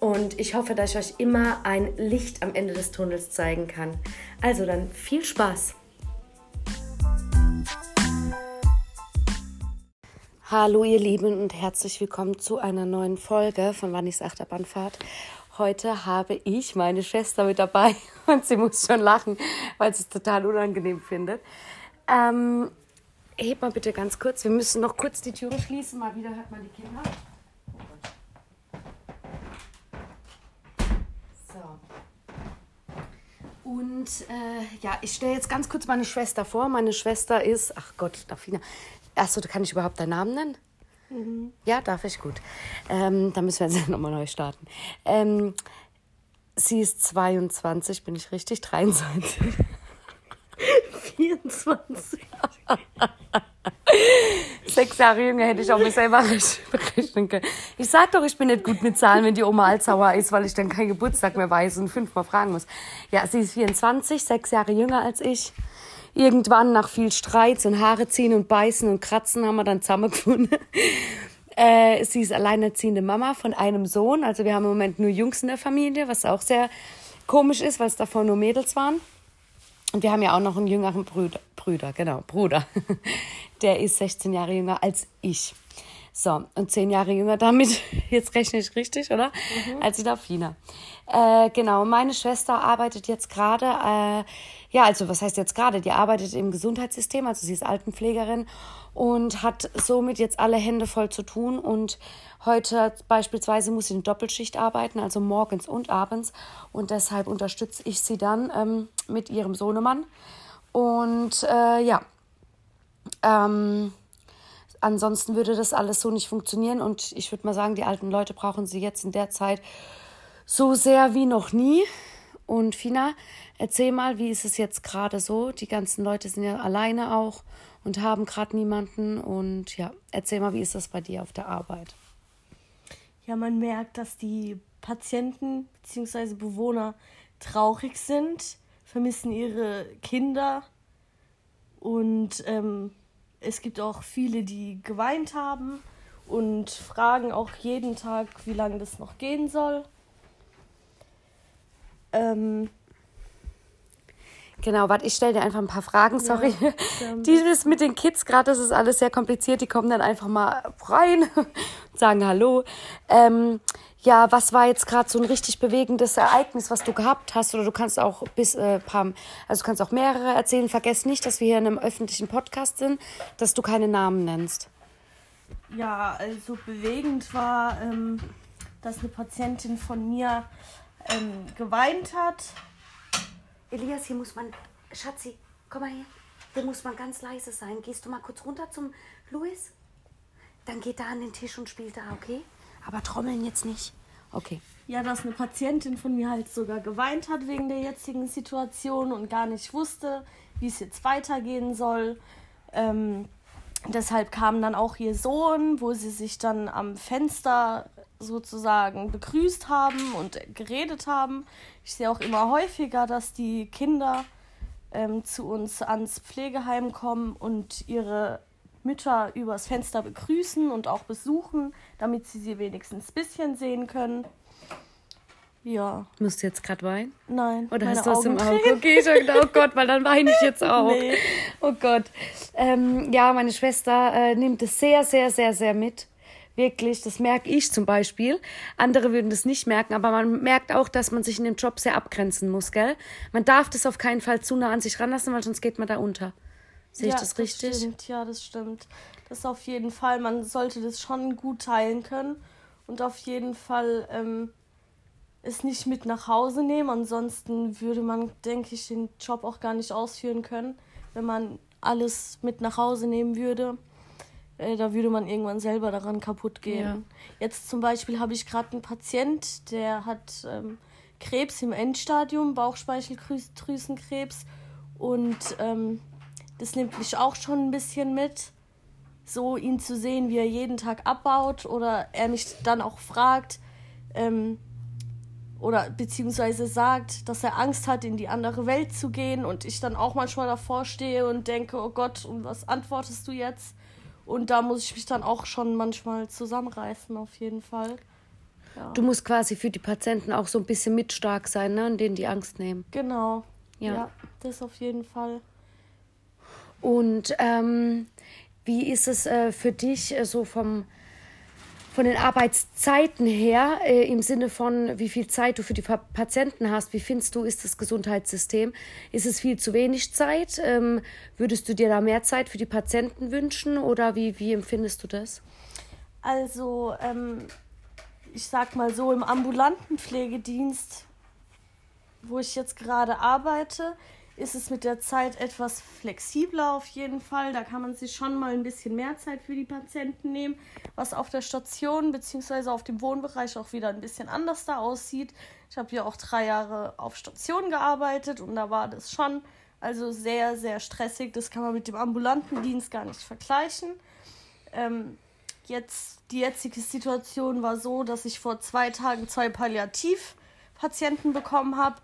Und ich hoffe, dass ich euch immer ein Licht am Ende des Tunnels zeigen kann. Also dann viel Spaß! Hallo ihr Lieben und herzlich willkommen zu einer neuen Folge von Wannys Achterbahnfahrt. Heute habe ich meine Schwester mit dabei und sie muss schon lachen, weil sie es total unangenehm findet. Ähm, heb mal bitte ganz kurz, wir müssen noch kurz die Türe schließen, mal wieder hört man die Kinder. Und äh, ja, ich stelle jetzt ganz kurz meine Schwester vor. Meine Schwester ist, ach Gott, Dafina. Achso, kann ich überhaupt deinen Namen nennen? Mhm. Ja, darf ich, gut. Ähm, dann müssen wir jetzt nochmal neu starten. Ähm, sie ist 22, bin ich richtig? 23. 24. Sechs Jahre jünger hätte ich auch mir selber berechnen können. Ich sag doch, ich bin nicht gut mit Zahlen, wenn die Oma Alzheimer ist, weil ich dann keinen Geburtstag mehr weiß und fünfmal fragen muss. Ja, sie ist 24, sechs Jahre jünger als ich. Irgendwann nach viel Streit und Haare ziehen und beißen und kratzen haben wir dann zusammengefunden. Äh, sie ist alleinerziehende Mama von einem Sohn. Also wir haben im Moment nur Jungs in der Familie, was auch sehr komisch ist, weil es davor nur Mädels waren. Und wir haben ja auch noch einen jüngeren Brüder, Brüder, genau, Bruder. Der ist 16 Jahre jünger als ich. So, und 10 Jahre jünger damit, jetzt rechne ich richtig, oder? Mhm. Als die Dafina. Äh, genau, meine Schwester arbeitet jetzt gerade, äh, ja, also was heißt jetzt gerade? Die arbeitet im Gesundheitssystem, also sie ist Altenpflegerin und hat somit jetzt alle Hände voll zu tun. Und heute beispielsweise muss sie eine Doppelschicht arbeiten, also morgens und abends. Und deshalb unterstütze ich sie dann ähm, mit ihrem Sohnemann. Und äh, ja, ähm, ansonsten würde das alles so nicht funktionieren. Und ich würde mal sagen, die alten Leute brauchen sie jetzt in der Zeit so sehr wie noch nie. Und Fina, erzähl mal, wie ist es jetzt gerade so? Die ganzen Leute sind ja alleine auch und haben gerade niemanden. Und ja, erzähl mal, wie ist das bei dir auf der Arbeit? Ja, man merkt, dass die Patienten bzw. Bewohner traurig sind, vermissen ihre Kinder und ähm, es gibt auch viele, die geweint haben und fragen auch jeden Tag, wie lange das noch gehen soll. Ähm, Genau, warte, ich stelle dir einfach ein paar Fragen, sorry. Ja, Dieses mit den Kids, gerade das ist alles sehr kompliziert, die kommen dann einfach mal rein und sagen Hallo. Ähm, ja, was war jetzt gerade so ein richtig bewegendes Ereignis, was du gehabt hast? Oder du kannst auch bis äh, paar, also du kannst auch mehrere erzählen. Vergiss nicht, dass wir hier in einem öffentlichen Podcast sind, dass du keine Namen nennst. Ja, also bewegend war, ähm, dass eine Patientin von mir ähm, geweint hat Elias, hier muss man. Schatzi, komm mal her. Hier muss man ganz leise sein. Gehst du mal kurz runter zum Louis? Dann geht da an den Tisch und spielt da, okay? Aber trommeln jetzt nicht. Okay. Ja, dass eine Patientin von mir halt sogar geweint hat wegen der jetzigen Situation und gar nicht wusste, wie es jetzt weitergehen soll. Ähm, deshalb kam dann auch ihr Sohn, wo sie sich dann am Fenster sozusagen begrüßt haben und geredet haben. Ich sehe auch immer häufiger, dass die Kinder ähm, zu uns ans Pflegeheim kommen und ihre Mütter übers Fenster begrüßen und auch besuchen, damit sie sie wenigstens ein bisschen sehen können. Ja. Musst du jetzt gerade weinen? Nein. Oder hast du was im Auge? Okay, dachte, oh Gott, weil dann weine ich jetzt auch. Nee. Oh Gott. Ähm, ja, meine Schwester äh, nimmt es sehr, sehr, sehr, sehr mit. Wirklich, das merke ich zum Beispiel. Andere würden das nicht merken, aber man merkt auch, dass man sich in dem Job sehr abgrenzen muss, gell? Man darf das auf keinen Fall zu nah an sich ranlassen, weil sonst geht man da unter. Sehe ja, ich das richtig? Das stimmt, ja, das stimmt. Das auf jeden Fall. Man sollte das schon gut teilen können und auf jeden Fall ähm, es nicht mit nach Hause nehmen. Ansonsten würde man, denke ich, den Job auch gar nicht ausführen können, wenn man alles mit nach Hause nehmen würde. Äh, da würde man irgendwann selber daran kaputt gehen. Ja. Jetzt zum Beispiel habe ich gerade einen Patient, der hat ähm, Krebs im Endstadium, Bauchspeicheldrüsenkrebs. Und ähm, das nimmt mich auch schon ein bisschen mit, so ihn zu sehen, wie er jeden Tag abbaut oder er mich dann auch fragt ähm, oder beziehungsweise sagt, dass er Angst hat, in die andere Welt zu gehen und ich dann auch manchmal davor stehe und denke, oh Gott, und was antwortest du jetzt? Und da muss ich mich dann auch schon manchmal zusammenreißen, auf jeden Fall. Ja. Du musst quasi für die Patienten auch so ein bisschen mitstark sein, ne? und denen die Angst nehmen. Genau. Ja, ja das auf jeden Fall. Und ähm, wie ist es äh, für dich äh, so vom von den Arbeitszeiten her, äh, im Sinne von, wie viel Zeit du für die Patienten hast, wie findest du, ist das Gesundheitssystem? Ist es viel zu wenig Zeit? Ähm, würdest du dir da mehr Zeit für die Patienten wünschen oder wie, wie empfindest du das? Also, ähm, ich sag mal so, im ambulanten Pflegedienst, wo ich jetzt gerade arbeite, ist es mit der Zeit etwas flexibler auf jeden Fall. Da kann man sich schon mal ein bisschen mehr Zeit für die Patienten nehmen, was auf der Station bzw. auf dem Wohnbereich auch wieder ein bisschen anders da aussieht. Ich habe ja auch drei Jahre auf Station gearbeitet und da war das schon also sehr, sehr stressig. Das kann man mit dem ambulanten Dienst gar nicht vergleichen. Ähm, jetzt, die jetzige Situation war so, dass ich vor zwei Tagen zwei Palliativpatienten bekommen habe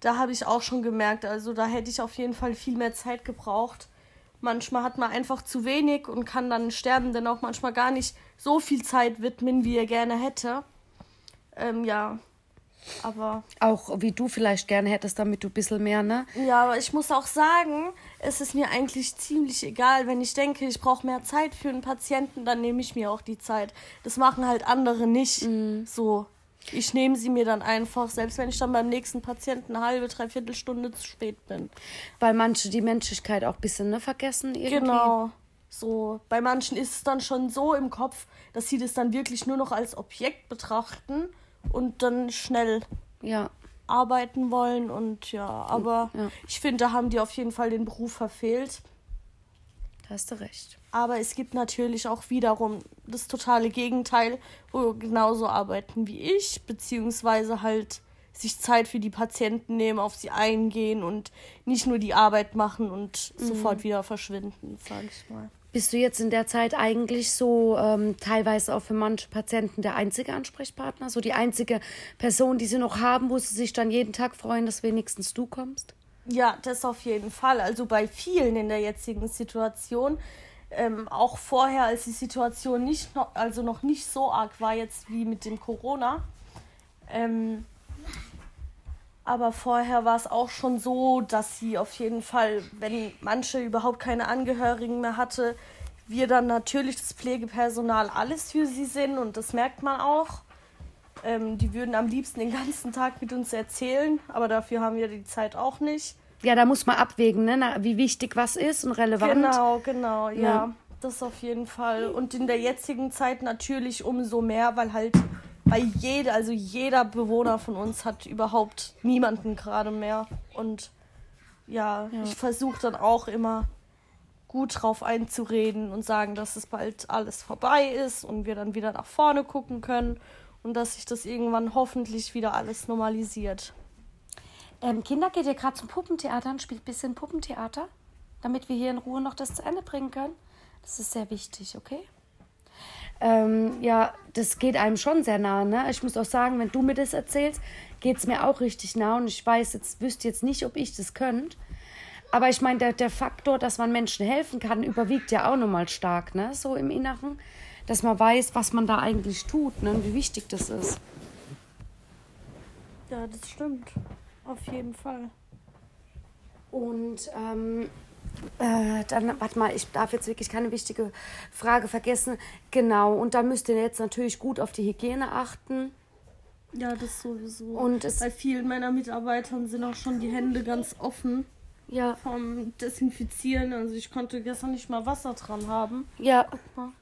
da habe ich auch schon gemerkt, also da hätte ich auf jeden Fall viel mehr Zeit gebraucht. Manchmal hat man einfach zu wenig und kann dann Sterbenden auch manchmal gar nicht so viel Zeit widmen, wie er gerne hätte. Ähm, ja, aber. Auch wie du vielleicht gerne hättest, damit du ein bisschen mehr, ne? Ja, aber ich muss auch sagen, es ist mir eigentlich ziemlich egal. Wenn ich denke, ich brauche mehr Zeit für einen Patienten, dann nehme ich mir auch die Zeit. Das machen halt andere nicht mm. so. Ich nehme sie mir dann einfach, selbst wenn ich dann beim nächsten Patienten eine halbe, dreiviertel Stunde zu spät bin. Weil manche die Menschlichkeit auch ein bisschen ne, vergessen irgendwie. Genau. So, bei manchen ist es dann schon so im Kopf, dass sie das dann wirklich nur noch als Objekt betrachten und dann schnell ja. arbeiten wollen. Und ja, aber ja. ich finde, da haben die auf jeden Fall den Beruf verfehlt. Da hast du recht. Aber es gibt natürlich auch wiederum das totale Gegenteil, wo genauso arbeiten wie ich, beziehungsweise halt sich Zeit für die Patienten nehmen, auf sie eingehen und nicht nur die Arbeit machen und mhm. sofort wieder verschwinden, sage ich mal. Bist du jetzt in der Zeit eigentlich so ähm, teilweise auch für manche Patienten der einzige Ansprechpartner, so die einzige Person, die sie noch haben, wo sie sich dann jeden Tag freuen, dass wenigstens du kommst? Ja, das auf jeden Fall. Also bei vielen in der jetzigen Situation. Ähm, auch vorher, als die Situation nicht noch, also noch nicht so arg war jetzt wie mit dem Corona. Ähm, aber vorher war es auch schon so, dass sie auf jeden Fall, wenn manche überhaupt keine Angehörigen mehr hatte, wir dann natürlich das Pflegepersonal alles für sie sind und das merkt man auch. Ähm, die würden am liebsten den ganzen Tag mit uns erzählen, aber dafür haben wir die Zeit auch nicht. Ja, da muss man abwägen, ne? wie wichtig was ist und relevant. Genau, genau, ja. ja. Das auf jeden Fall. Und in der jetzigen Zeit natürlich umso mehr, weil halt bei jeder, also jeder Bewohner von uns hat überhaupt niemanden gerade mehr. Und ja, ja. ich versuche dann auch immer gut drauf einzureden und sagen, dass es bald alles vorbei ist und wir dann wieder nach vorne gucken können und dass sich das irgendwann hoffentlich wieder alles normalisiert. Ähm, Kinder, geht ihr gerade zum Puppentheater und spielt ein bisschen Puppentheater, damit wir hier in Ruhe noch das zu Ende bringen können? Das ist sehr wichtig, okay? Ähm, ja, das geht einem schon sehr nah. Ne? Ich muss auch sagen, wenn du mir das erzählst, geht es mir auch richtig nah. Und ich weiß jetzt, wüsste jetzt nicht, ob ich das könnte. Aber ich meine, der, der Faktor, dass man Menschen helfen kann, überwiegt ja auch nochmal stark, ne? So im Inneren dass man weiß, was man da eigentlich tut ne? und wie wichtig das ist. Ja, das stimmt. Auf jeden Fall. Und ähm, äh, dann, warte mal, ich darf jetzt wirklich keine wichtige Frage vergessen. Genau, und da müsst ihr jetzt natürlich gut auf die Hygiene achten. Ja, das sowieso. Und Bei vielen meiner Mitarbeitern sind auch schon die Hände ganz offen. Ja. Vom Desinfizieren. Also ich konnte gestern nicht mal Wasser dran haben. Ja. Ja,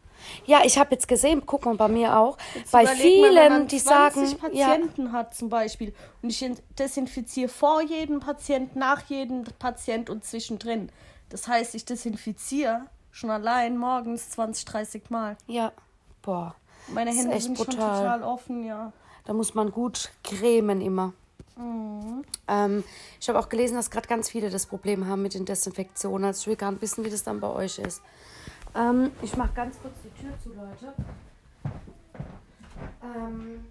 ich habe jetzt gesehen, guck mal bei mir auch, Jetzt bei vielen, mal, wenn man die 20 sagen, ja, Patienten hat zum Beispiel und ich desinfiziere vor jedem Patient, nach jedem Patient und zwischendrin. Das heißt, ich desinfiziere schon allein morgens 20, 30 Mal. ja, boah, Meine Hände echt sind schon brutal. total offen, ja. da muss man gut cremen immer. Mhm. Ähm, ich habe auch gelesen, dass gerade ganz viele das Problem haben mit den Desinfektionen. Also ich will gar nicht wissen, wie das dann bei euch ist. Ähm, ich mache ganz kurz die Tür zu, Leute. Ähm,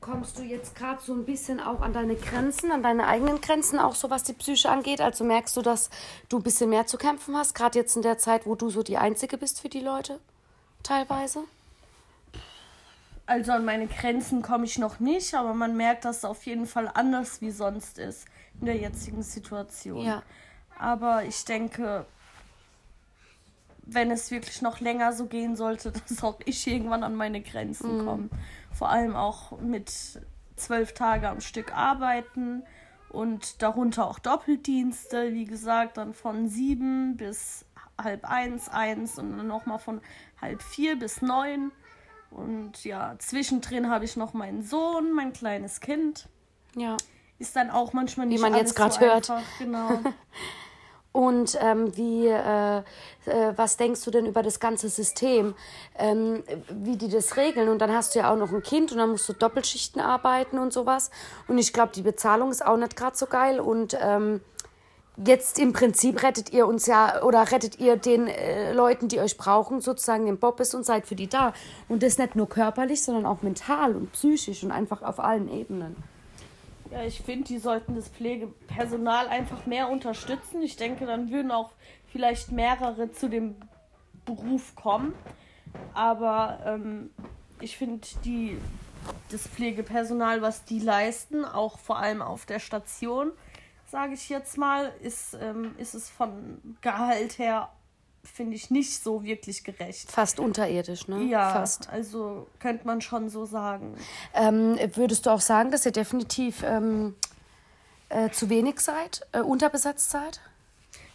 kommst du jetzt gerade so ein bisschen auch an deine Grenzen, an deine eigenen Grenzen, auch so was die Psyche angeht? Also merkst du, dass du ein bisschen mehr zu kämpfen hast, gerade jetzt in der Zeit, wo du so die Einzige bist für die Leute? Teilweise? Also an meine Grenzen komme ich noch nicht, aber man merkt, dass es auf jeden Fall anders wie sonst ist in der jetzigen Situation. Ja. Aber ich denke, wenn es wirklich noch länger so gehen sollte, dass auch ich irgendwann an meine Grenzen komme. Vor allem auch mit zwölf Tage am Stück arbeiten und darunter auch Doppeldienste, wie gesagt, dann von sieben bis halb eins, eins und dann nochmal von halb vier bis neun. Und ja, zwischendrin habe ich noch meinen Sohn, mein kleines Kind. Ja. Ist dann auch manchmal nicht man alles jetzt grad so hört. einfach. Genau. Und ähm, wie, äh, äh, was denkst du denn über das ganze System, ähm, wie die das regeln? Und dann hast du ja auch noch ein Kind und dann musst du Doppelschichten arbeiten und sowas. Und ich glaube, die Bezahlung ist auch nicht gerade so geil. Und ähm, jetzt im Prinzip rettet ihr uns ja oder rettet ihr den äh, Leuten, die euch brauchen, sozusagen den Bobbes und seid für die da. Und das nicht nur körperlich, sondern auch mental und psychisch und einfach auf allen Ebenen. Ja, ich finde, die sollten das Pflegepersonal einfach mehr unterstützen. Ich denke, dann würden auch vielleicht mehrere zu dem Beruf kommen. Aber ähm, ich finde, das Pflegepersonal, was die leisten, auch vor allem auf der Station, sage ich jetzt mal, ist, ähm, ist es von Gehalt her, finde ich, nicht so wirklich gerecht. Fast unterirdisch, ne? Ja, Fast. also könnte man schon so sagen. Ähm, würdest du auch sagen, dass ihr definitiv ähm, äh, zu wenig seid, äh, unterbesetzt seid?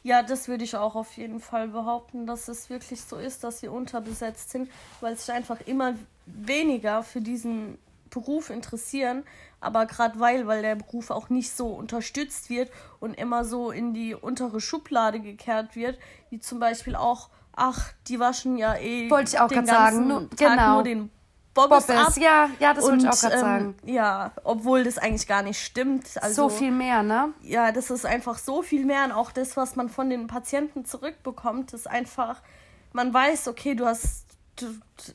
Ja, das würde ich auch auf jeden Fall behaupten, dass es wirklich so ist, dass wir unterbesetzt sind, weil sich einfach immer weniger für diesen Beruf interessieren. Aber gerade weil, weil der Beruf auch nicht so unterstützt wird und immer so in die untere Schublade gekehrt wird, wie zum Beispiel auch, ach, die waschen ja eh Wollte ich auch den grad sagen, ganzen nur- Tag genau. nur den Bobbes, ab. Bobbes, ja, ja, das wollte ich auch gerade ähm, sagen. Ja, obwohl das eigentlich gar nicht stimmt. Also, so viel mehr, ne? ja, das ist einfach so viel mehr und auch das, was man von den Patienten zurückbekommt, ist einfach, man weiß, okay, du hast,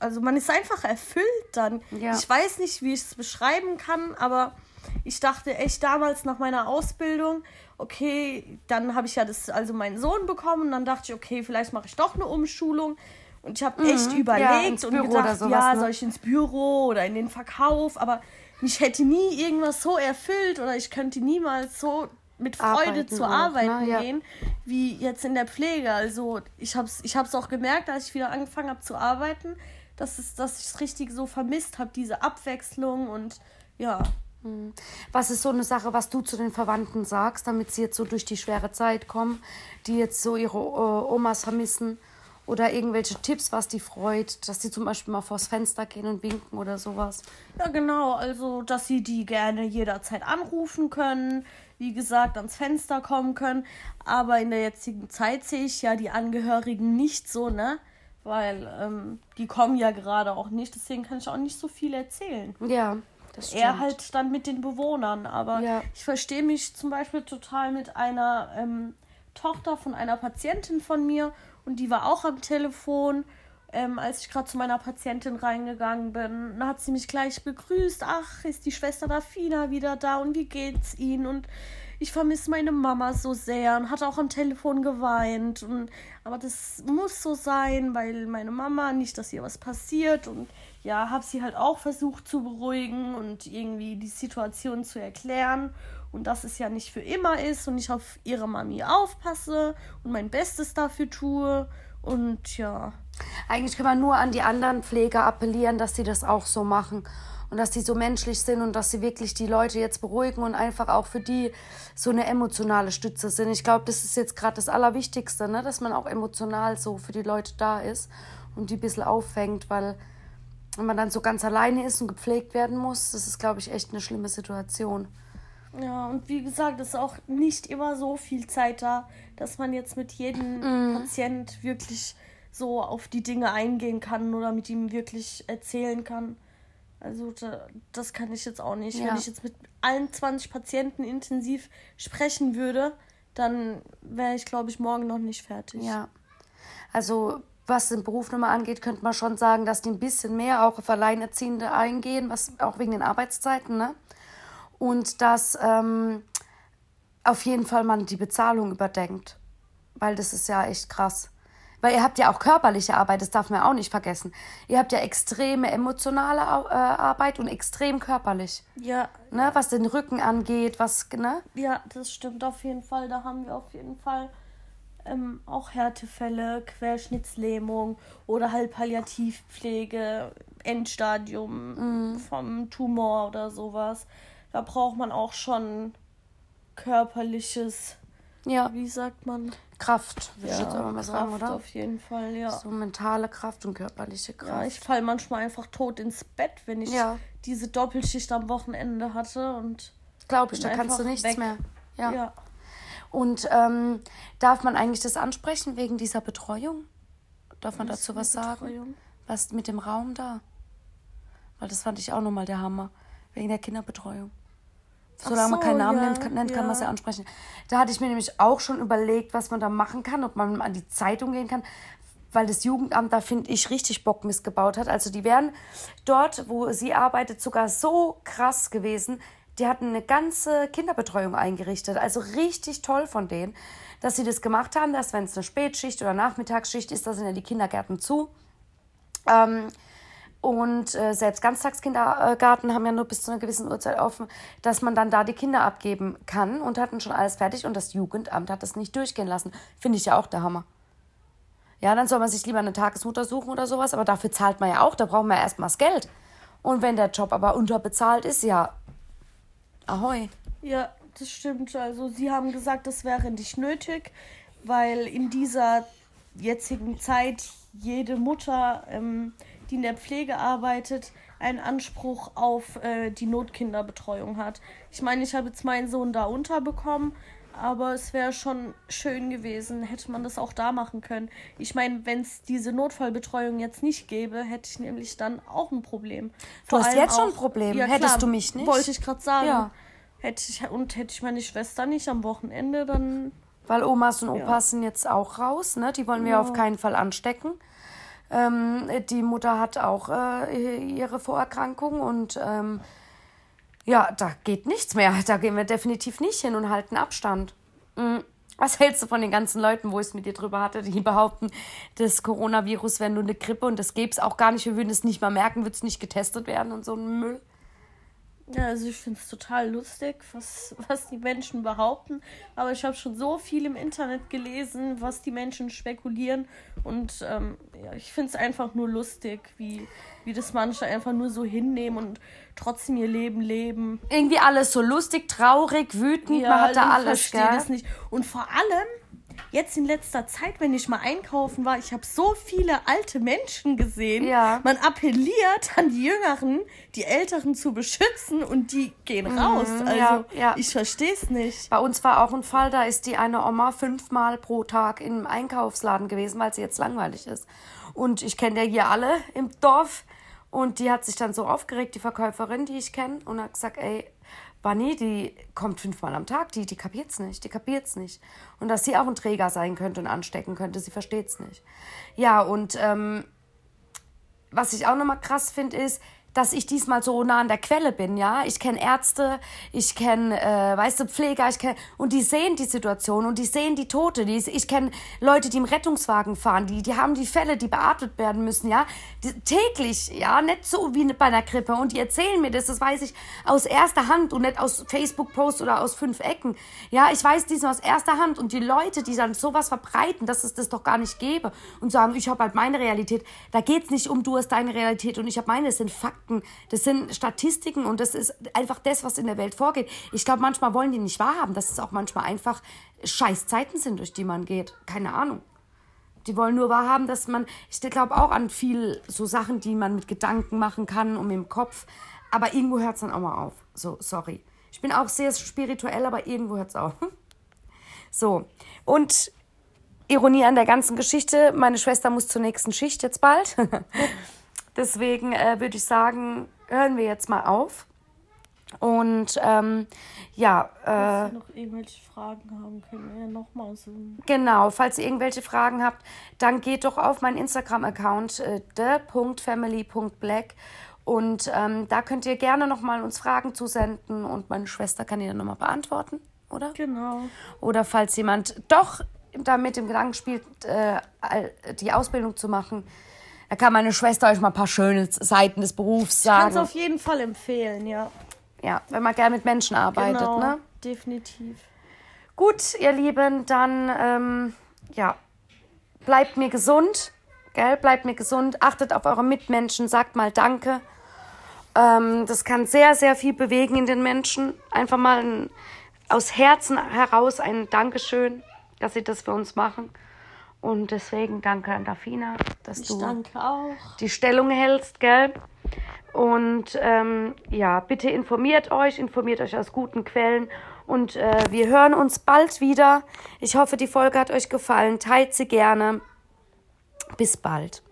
also man ist einfach erfüllt dann. Ja. Ich weiß nicht, wie ich es beschreiben kann, aber ich dachte echt damals nach meiner Ausbildung, okay, dann habe ich ja das, also meinen Sohn bekommen und dann dachte ich, okay, vielleicht mache ich doch eine Umschulung. Und ich habe echt Mhm. Ja, überlegt ins und gedacht, sowas, ja, ne? soll ich ins Büro oder in den Verkauf, aber mich hätte nie irgendwas so erfüllt oder ich könnte niemals so mit Freude Arbeiten zu auch, arbeiten ne? Ja. gehen, wie jetzt in der Pflege. Also ich habe es ich hab's auch gemerkt, als ich wieder angefangen habe zu arbeiten, dass, es, dass ich es richtig so vermisst habe, diese Abwechslung und ja. Was ist so eine Sache, was du zu den Verwandten sagst, damit sie jetzt so durch die schwere Zeit kommen, die jetzt so ihre äh, Omas vermissen? Oder irgendwelche Tipps, was die freut, dass sie zum Beispiel mal vors Fenster gehen und winken oder sowas? Ja, genau. Also, dass sie die gerne jederzeit anrufen können, wie gesagt, ans Fenster kommen können. Aber in der jetzigen Zeit sehe ich ja die Angehörigen nicht so, ne? Weil ähm, die kommen ja gerade auch nicht. Deswegen kann ich auch nicht so viel erzählen. Ja, das stimmt. Er halt dann mit den Bewohnern. Aber Ja. ich verstehe mich zum Beispiel total mit einer ähm, Tochter von einer Patientin von mir und die war auch am Telefon. Ähm, als ich gerade zu meiner Patientin reingegangen bin, hat sie mich gleich begrüßt. Ach, ist die Schwester Dafina wieder da und wie geht's Ihnen? Und ich vermisse meine Mama so sehr und hat auch am Telefon geweint. Und, aber das muss so sein, weil meine Mama nicht, dass ihr was passiert. Und ja, habe sie halt auch versucht zu beruhigen und irgendwie die Situation zu erklären. Und dass es ja nicht für immer ist und ich auf ihre Mami aufpasse und mein Bestes dafür tue. Und ja, Eigentlich kann man nur an die anderen Pfleger appellieren, dass sie das auch so machen und dass die so menschlich sind und dass sie wirklich die Leute jetzt beruhigen und einfach auch für die so eine emotionale Stütze sind. Ich glaube, das ist jetzt gerade das Allerwichtigste, ne? dass man auch emotional so für die Leute da ist und die ein bisschen auffängt, weil wenn man dann so ganz alleine ist und gepflegt werden muss, das ist, glaube ich, echt eine schlimme Situation. Ja, und wie gesagt, ist auch nicht immer so viel Zeit da, dass man jetzt mit jedem mm. Patient wirklich so auf die Dinge eingehen kann oder mit ihm wirklich erzählen kann. Also da, das kann ich jetzt auch nicht. Ja. Wenn ich jetzt mit allen 20 Patienten intensiv sprechen würde, dann wäre ich, glaube ich, morgen noch nicht fertig. Ja. Also was den Beruf nochmal angeht, könnte man schon sagen, dass die ein bisschen mehr auch auf Alleinerziehende eingehen, was auch wegen den Arbeitszeiten, ne? Und dass ähm, auf jeden Fall man die Bezahlung überdenkt. Weil das ist ja echt krass. Weil ihr habt ja auch körperliche Arbeit, das darf man auch nicht vergessen. Ihr habt ja extreme emotionale äh, Arbeit und extrem körperlich. Ja. Ne, was den Rücken angeht, was, ne? Ja, das stimmt auf jeden Fall. Da haben wir auf jeden Fall ähm, auch Härtefälle, Querschnittslähmung oder halt Palliativpflege, Endstadium mhm. vom Tumor oder sowas. Da braucht man auch schon körperliches, ja. wie sagt man? Kraft, würde ja, ich jetzt aber mal sagen, oder? Auf jeden Fall, ja. So mentale Kraft und körperliche Kraft. Ja, ich falle manchmal einfach tot ins Bett, wenn ich ja. diese Doppelschicht am Wochenende hatte und. Glaube ich, da kannst du nichts weg. mehr. Ja. ja. Und ähm, darf man eigentlich das ansprechen wegen dieser Betreuung? Darf man was dazu was sagen? Betreuung? Was mit dem Raum da? Weil das fand ich auch nochmal der Hammer. Wegen der Kinderbetreuung. Solange so, man keinen Namen ja, nennt, kann, nennt, kann man es ja ansprechen. Da hatte ich mir nämlich auch schon überlegt, was man da machen kann, ob man an die Zeitung gehen kann, weil das Jugendamt da, finde ich, richtig Bock missgebaut hat. Also die wären dort, wo sie arbeitet, sogar so krass gewesen. Die hatten eine ganze Kinderbetreuung eingerichtet. Also richtig toll von denen, dass sie das gemacht haben, dass wenn es eine Spätschicht oder Nachmittagsschicht ist, da sind ja die Kindergärten zu. Ähm, und äh, selbst Ganztagskindergarten haben ja nur bis zu einer gewissen Uhrzeit offen, dass man dann da die Kinder abgeben kann und hatten schon alles fertig und das Jugendamt hat das nicht durchgehen lassen. Finde ich ja auch der Hammer. Ja, dann soll man sich lieber eine Tagesmutter suchen oder sowas, aber dafür zahlt man ja auch, da braucht man ja erstmal das Geld. Und wenn der Job aber unterbezahlt ist, ja, ahoi. Ja, das stimmt. Also sie haben gesagt, das wäre nicht nötig, weil in dieser jetzigen Zeit jede Mutter ähm, die in der Pflege arbeitet, einen Anspruch auf äh, die Notkinderbetreuung hat. Ich meine, ich habe jetzt meinen Sohn da unterbekommen, aber es wäre schon schön gewesen, hätte man das auch da machen können. Ich meine, wenn es diese Notfallbetreuung jetzt nicht gäbe, hätte ich nämlich dann auch ein Problem. Du hast jetzt auch, schon ein Problem. Ja, Hättest klar, du mich nicht? Wollte ich gerade sagen. Ja. Hätte ich, und hätte ich meine Schwester nicht am Wochenende, dann. Weil Omas und Opas ja. sind jetzt auch raus, ne? Die wollen wir ja. auf keinen Fall anstecken. Ähm, die Mutter hat auch äh, ihre Vorerkrankung und ähm, ja, da geht nichts mehr. Da gehen wir definitiv nicht hin und halten Abstand. Mhm. Was hältst du von den ganzen Leuten, wo ich es mit dir drüber hatte, die behaupten, das Coronavirus wäre nur eine Grippe und das gäbe es auch gar nicht, wir würden es nicht mal merken, würde es nicht getestet werden und so ein Müll? Ja, also ich finde es total lustig, was, was die Menschen behaupten. Aber ich habe schon so viel im Internet gelesen, was die Menschen spekulieren. Und ähm, ja, ich finde es einfach nur lustig, wie, wie das manche einfach nur so hinnehmen und trotzdem ihr Leben leben. Irgendwie alles so lustig, traurig, wütend, ja, man hat da alles, Ich verstehe das nicht. Und vor allem jetzt in letzter Zeit, wenn ich mal einkaufen war, ich habe so viele alte Menschen gesehen. Ja. Man appelliert an die Jüngeren, die Älteren zu beschützen und die gehen mhm, raus. Also ja, ja. ich verstehe es nicht. Bei uns war auch ein Fall, da ist die eine Oma fünfmal pro Tag im Einkaufsladen gewesen, weil sie jetzt langweilig ist. Und ich kenne ja hier alle im Dorf. Und die hat sich dann so aufgeregt, die Verkäuferin, die ich kenne, und hat gesagt, ey, Bunny, die kommt fünfmal am Tag, die, die kapiert's nicht, die kapiert's nicht. Und dass sie auch ein Träger sein könnte und anstecken könnte, sie versteht's nicht. Ja, und ähm, was ich auch nochmal krass finde, ist, dass ich diesmal so nah an der Quelle bin, ja. Ich kenne Ärzte, ich kenne, äh, weißt du, Pfleger, ich kenne, und die sehen die Situation und die sehen die Tote. Die, ich kenne Leute, die im Rettungswagen fahren, die, die haben die Fälle, die beatmet werden müssen, ja. Die, täglich, ja, nicht so wie bei einer Grippe. Und die erzählen mir das, das weiß ich aus erster Hand und nicht aus Facebook-Posts oder aus fünf Ecken. Ja, ich weiß diesmal aus erster Hand und die Leute, die dann sowas verbreiten, dass es das doch gar nicht gäbe und sagen, ich habe halt meine Realität. Da geht's nicht um, du hast deine Realität und ich habe meine, es sind Fakten Fakten, das sind Statistiken und das ist einfach das, was in der Welt vorgeht. Ich glaube, manchmal wollen die nicht wahrhaben, dass es auch manchmal einfach scheiß Zeiten sind, durch die man geht. Keine Ahnung. Die wollen nur wahrhaben, dass man, ich glaube auch an viel so Sachen, die man mit Gedanken machen kann und im Kopf. Aber irgendwo hört es dann auch mal auf. So, sorry. Ich bin auch sehr spirituell, aber irgendwo hört es auf. So. Und Ironie an der ganzen Geschichte, meine Schwester muss zur nächsten Schicht jetzt bald. Deswegen äh, würde ich sagen, hören wir jetzt mal auf. Und ähm, ja, Falls äh, Sie noch irgendwelche Fragen haben, können wir ja nochmal so. genau, falls ihr irgendwelche Fragen habt, dann geht doch auf meinen Instagram-Account, äh, the.family.black und ähm, da könnt ihr gerne nochmal uns Fragen zusenden und meine Schwester kann die dann nochmal beantworten, oder? Genau. Oder falls jemand doch damit im Gedanken spielt, äh, die Ausbildung zu machen, da kann meine Schwester euch mal ein paar schöne Seiten des Berufs Kann es sagen. auf jeden Fall empfehlen, ja. Ja, wenn man gerne mit Menschen arbeitet, genau. ne? Definitiv. Gut, ihr Lieben, dann ähm, ja, bleibt mir gesund, gell? Bleibt mir gesund, achtet auf eure Mitmenschen, sagt mal Danke. Ähm, das kann sehr, sehr viel bewegen in den Menschen. Einfach mal ein, aus Herzen heraus ein Dankeschön, dass sie das für uns machen. Und deswegen danke an Dafina, dass Ich du die Stellung hältst, gell? Und ähm, ja, bitte informiert euch, informiert euch aus guten Quellen. Und äh, wir hören uns bald wieder. Ich hoffe, die Folge hat euch gefallen. Teilt sie gerne. Bis bald.